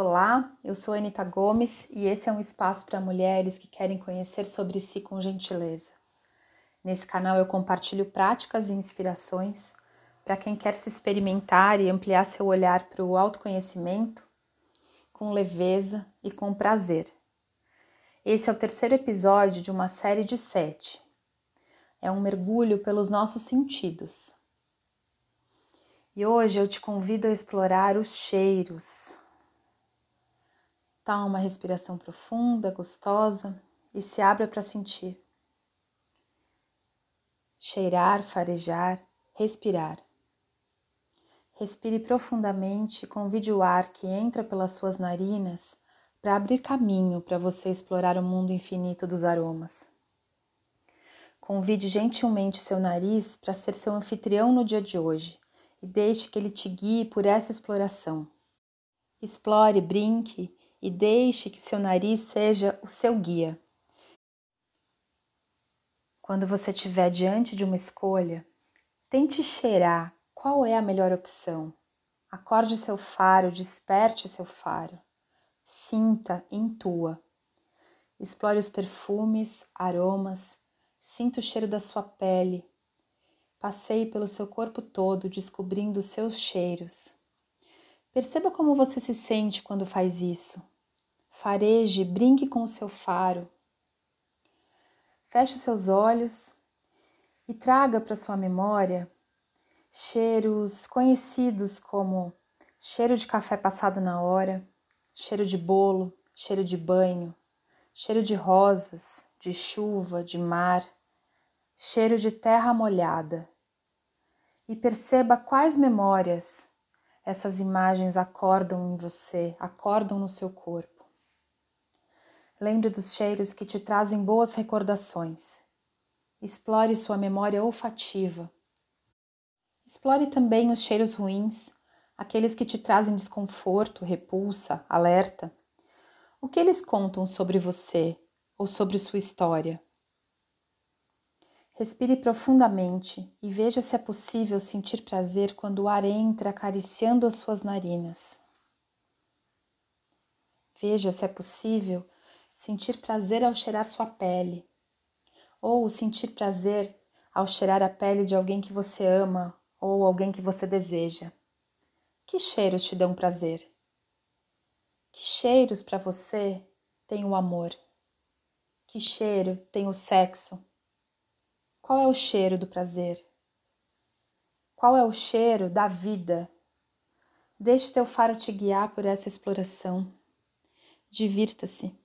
Olá, eu sou Anita Gomes e esse é um espaço para mulheres que querem conhecer sobre si com gentileza. Nesse canal eu compartilho práticas e inspirações para quem quer se experimentar e ampliar seu olhar para o autoconhecimento com leveza e com prazer. Esse é o terceiro episódio de uma série de sete. É um mergulho pelos nossos sentidos. E hoje eu te convido a explorar os cheiros, Toma uma respiração profunda, gostosa e se abra para sentir. Cheirar, farejar, respirar. Respire profundamente e convide o ar que entra pelas suas narinas para abrir caminho para você explorar o mundo infinito dos aromas. Convide gentilmente seu nariz para ser seu anfitrião no dia de hoje e deixe que ele te guie por essa exploração. Explore, brinque e deixe que seu nariz seja o seu guia. Quando você estiver diante de uma escolha, tente cheirar qual é a melhor opção. Acorde seu faro, desperte seu faro. Sinta, intua. Explore os perfumes, aromas, sinta o cheiro da sua pele. Passeie pelo seu corpo todo, descobrindo os seus cheiros. Perceba como você se sente quando faz isso. Fareje, brinque com o seu faro. Feche seus olhos e traga para sua memória cheiros conhecidos como cheiro de café passado na hora, cheiro de bolo, cheiro de banho, cheiro de rosas, de chuva, de mar, cheiro de terra molhada. E perceba quais memórias essas imagens acordam em você, acordam no seu corpo. Lembre dos cheiros que te trazem boas recordações. Explore sua memória olfativa. Explore também os cheiros ruins, aqueles que te trazem desconforto, repulsa, alerta. O que eles contam sobre você ou sobre sua história? Respire profundamente e veja se é possível sentir prazer quando o ar entra acariciando as suas narinas. Veja se é possível sentir prazer ao cheirar sua pele, ou sentir prazer ao cheirar a pele de alguém que você ama ou alguém que você deseja. Que cheiros te dão prazer? Que cheiros para você tem o amor? Que cheiro tem o sexo? Qual é o cheiro do prazer? Qual é o cheiro da vida? Deixe teu faro te guiar por essa exploração. Divirta-se.